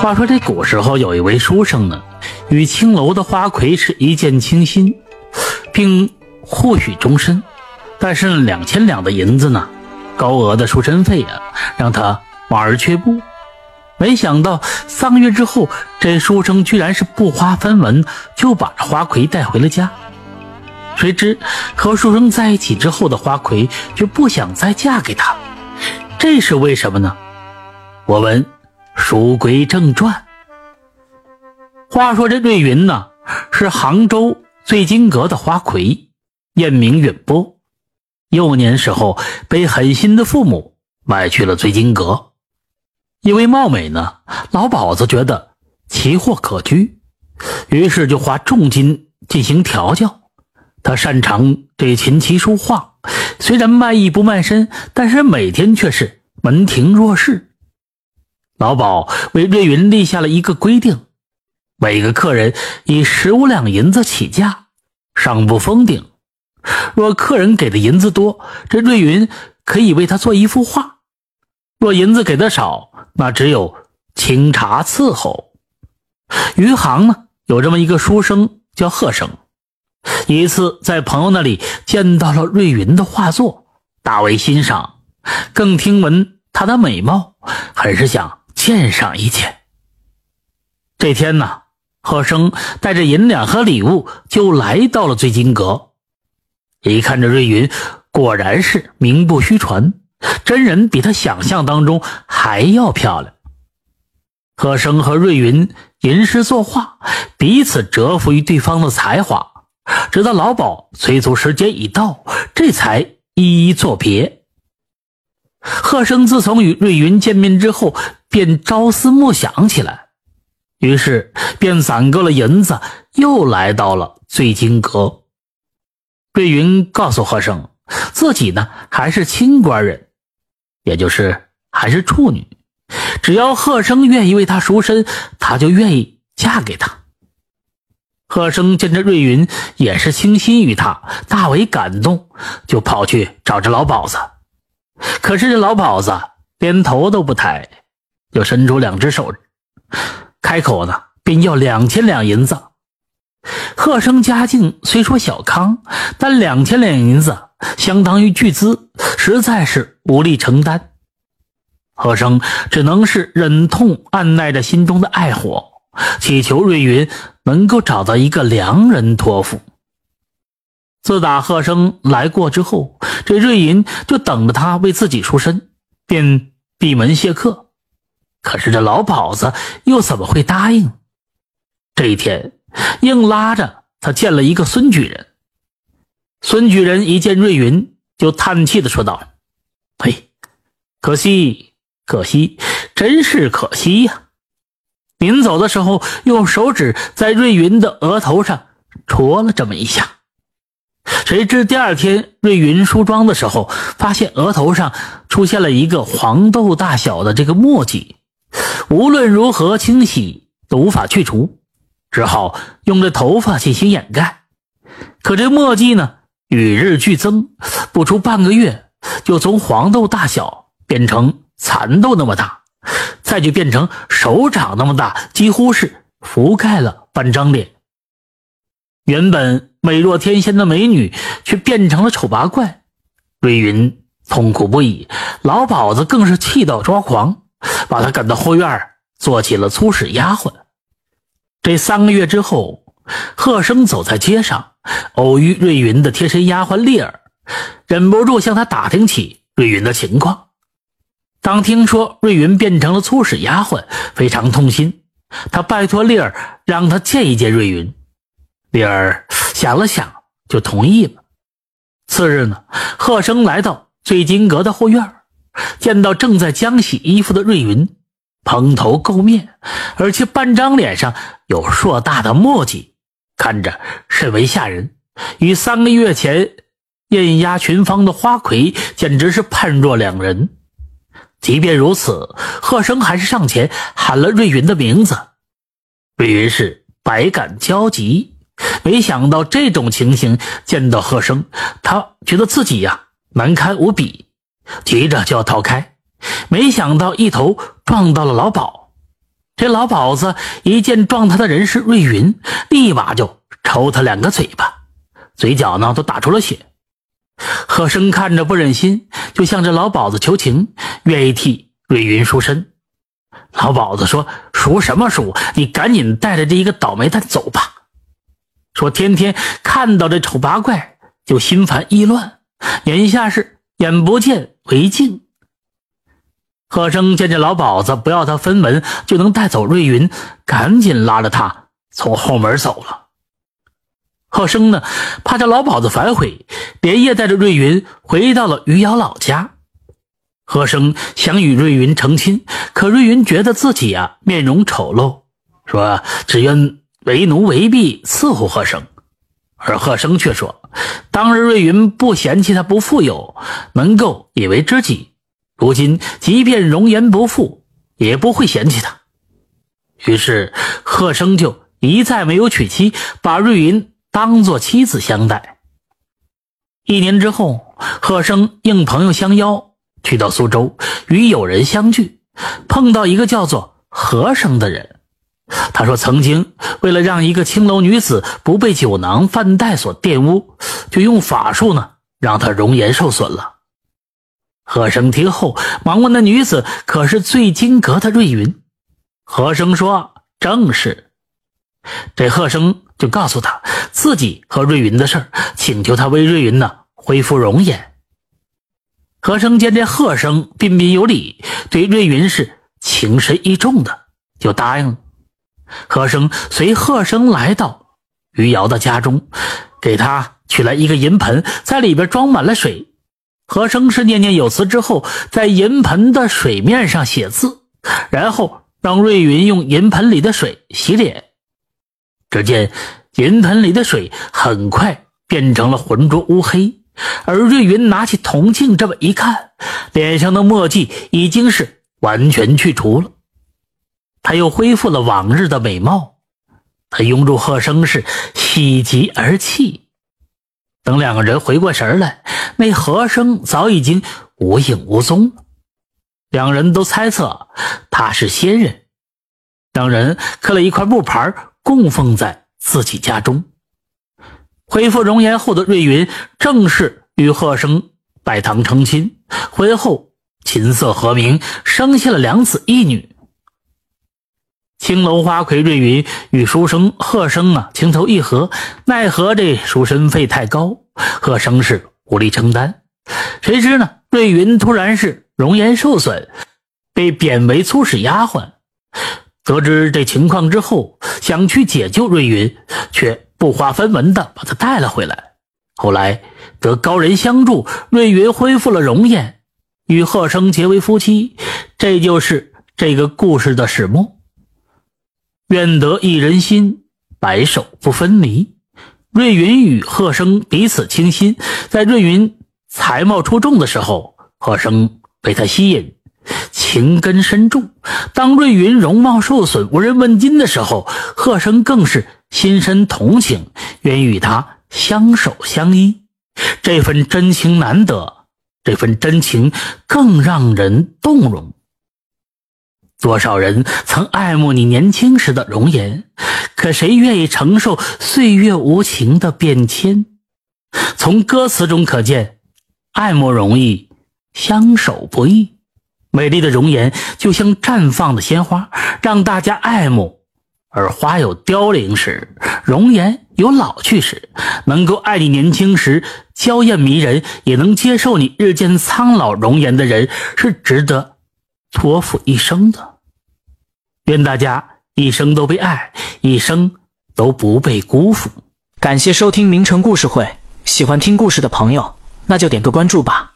话说这古时候有一位书生呢，与青楼的花魁是一见倾心，并互许终身。但是两千两的银子呢，高额的赎身费啊，让他望而却步。没想到三个月之后，这书生居然是不花分文就把这花魁带回了家。谁知和书生在一起之后的花魁却不想再嫁给他，这是为什么呢？我们。书归正传。话说这瑞云呢，是杭州醉金阁的花魁，艳名远播。幼年时候被狠心的父母卖去了醉金阁，因为貌美呢，老鸨子觉得奇货可居，于是就花重金进行调教。他擅长这琴棋书画，虽然卖艺不卖身，但是每天却是门庭若市。老鸨为瑞云立下了一个规定：每个客人以十五两银子起价，上不封顶。若客人给的银子多，这瑞云可以为他做一幅画；若银子给的少，那只有清茶伺候。余杭呢，有这么一个书生叫贺生，一次在朋友那里见到了瑞云的画作，大为欣赏，更听闻她的美貌，很是想。献上一件。这天呢，贺生带着银两和礼物就来到了醉金阁。一看这瑞云，果然是名不虚传，真人比他想象当中还要漂亮。贺生和瑞云吟诗作画，彼此折服于对方的才华，直到老鸨催促时间已到，这才一一作别。贺生自从与瑞云见面之后，便朝思暮想起来，于是便攒够了银子，又来到了醉金阁。瑞云告诉贺生，自己呢还是清官人，也就是还是处女，只要贺生愿意为她赎身，她就愿意嫁给他。贺生见着瑞云也是倾心于他，大为感动，就跑去找这老鸨子。可是这老鸨子连头都不抬，就伸出两只手，开口呢，便要两千两银子。贺生家境虽说小康，但两千两银子相当于巨资，实在是无力承担。贺生只能是忍痛按耐着心中的爱火，祈求瑞云能够找到一个良人托付。自打贺生来过之后，这瑞银就等着他为自己赎身，便闭门谢客。可是这老鸨子又怎么会答应？这一天，硬拉着他见了一个孙举人。孙举人一见瑞云，就叹气的说道：“嘿，可惜，可惜，真是可惜呀！”临走的时候，用手指在瑞云的额头上戳了这么一下。谁知第二天瑞云梳妆的时候，发现额头上出现了一个黄豆大小的这个墨迹，无论如何清洗都无法去除，只好用这头发进行掩盖。可这墨迹呢，与日俱增，不出半个月，就从黄豆大小变成蚕豆那么大，再就变成手掌那么大，几乎是覆盖了半张脸。原本美若天仙的美女，却变成了丑八怪。瑞云痛苦不已，老鸨子更是气到抓狂，把他赶到后院做起了粗使丫鬟。这三个月之后，贺生走在街上，偶遇瑞云的贴身丫鬟丽儿，忍不住向她打听起瑞云的情况。当听说瑞云变成了粗使丫鬟，非常痛心，他拜托丽儿让他见一见瑞云。李儿想了想，就同意了。次日呢，贺生来到醉金阁的后院，见到正在浆洗衣服的瑞云，蓬头垢面，而且半张脸上有硕大的墨迹，看着甚为吓人，与三个月前艳压群芳的花魁简直是判若两人。即便如此，贺生还是上前喊了瑞云的名字。瑞云是百感交集。没想到这种情形，见到贺生，他觉得自己呀难堪无比，急着就要逃开，没想到一头撞到了老鸨。这老鸨子一见撞他的人是瑞云，立马就抽他两个嘴巴，嘴角呢都打出了血。贺生看着不忍心，就向这老鸨子求情，愿意替瑞云赎身。老鸨子说：“赎什么赎？你赶紧带着这一个倒霉蛋走吧。”说天天看到这丑八怪就心烦意乱，眼下是眼不见为净。贺生见这老鸨子不要他分文就能带走瑞云，赶紧拉着他从后门走了。贺生呢，怕这老鸨子反悔，连夜带着瑞云回到了余姚老家。贺生想与瑞云成亲，可瑞云觉得自己啊面容丑陋，说只愿为奴为婢伺候贺生。而贺生却说，当日瑞云不嫌弃他不富有，能够以为知己，如今即便容颜不富，也不会嫌弃他。于是贺生就一再没有娶妻，把瑞云。当做妻子相待。一年之后，贺生应朋友相邀，去到苏州与友人相聚，碰到一个叫做何生的人。他说：“曾经为了让一个青楼女子不被酒囊饭袋所玷污，就用法术呢，让她容颜受损了。”贺生听后，忙问那女子：“可是醉金阁的瑞云？”和生说：“正是。”这贺生就告诉他。自己和瑞云的事儿，请求他为瑞云呢恢复容颜。和生见这贺生彬彬有礼，对瑞云是情深意重的，就答应了。和生随贺生来到余姚的家中，给他取来一个银盆，在里边装满了水。和生是念念有词之后，在银盆的水面上写字，然后让瑞云用银盆里的水洗脸。只见。银盆里的水很快变成了浑浊乌黑，而瑞云拿起铜镜这么一看，脸上的墨迹已经是完全去除了，他又恢复了往日的美貌。他拥住贺生是喜极而泣。等两个人回过神来，那和生早已经无影无踪了。两人都猜测他是仙人，两人刻了一块木牌供奉在。自己家中恢复容颜后的瑞云，正式与贺生拜堂成亲。婚后琴瑟和鸣，生下了两子一女。青楼花魁瑞云与书生贺生啊情投意合，奈何这赎身费太高，贺生是无力承担。谁知呢，瑞云突然是容颜受损，被贬为粗使丫鬟。得知这情况之后，想去解救瑞云，却不花分文的把她带了回来。后来得高人相助，瑞云恢复了容颜，与贺生结为夫妻。这就是这个故事的始末。愿得一人心，白首不分离。瑞云与贺生彼此倾心，在瑞云才貌出众的时候，贺生被他吸引。情根深重，当瑞云容貌受损、无人问津的时候，贺生更是心生同情，愿与他相守相依。这份真情难得，这份真情更让人动容。多少人曾爱慕你年轻时的容颜，可谁愿意承受岁月无情的变迁？从歌词中可见，爱慕容易，相守不易。美丽的容颜就像绽放的鲜花，让大家爱慕；而花有凋零时，容颜有老去时。能够爱你年轻时娇艳迷人，也能接受你日渐苍老容颜的人，是值得托付一生的。愿大家一生都被爱，一生都不被辜负。感谢收听名城故事会，喜欢听故事的朋友，那就点个关注吧。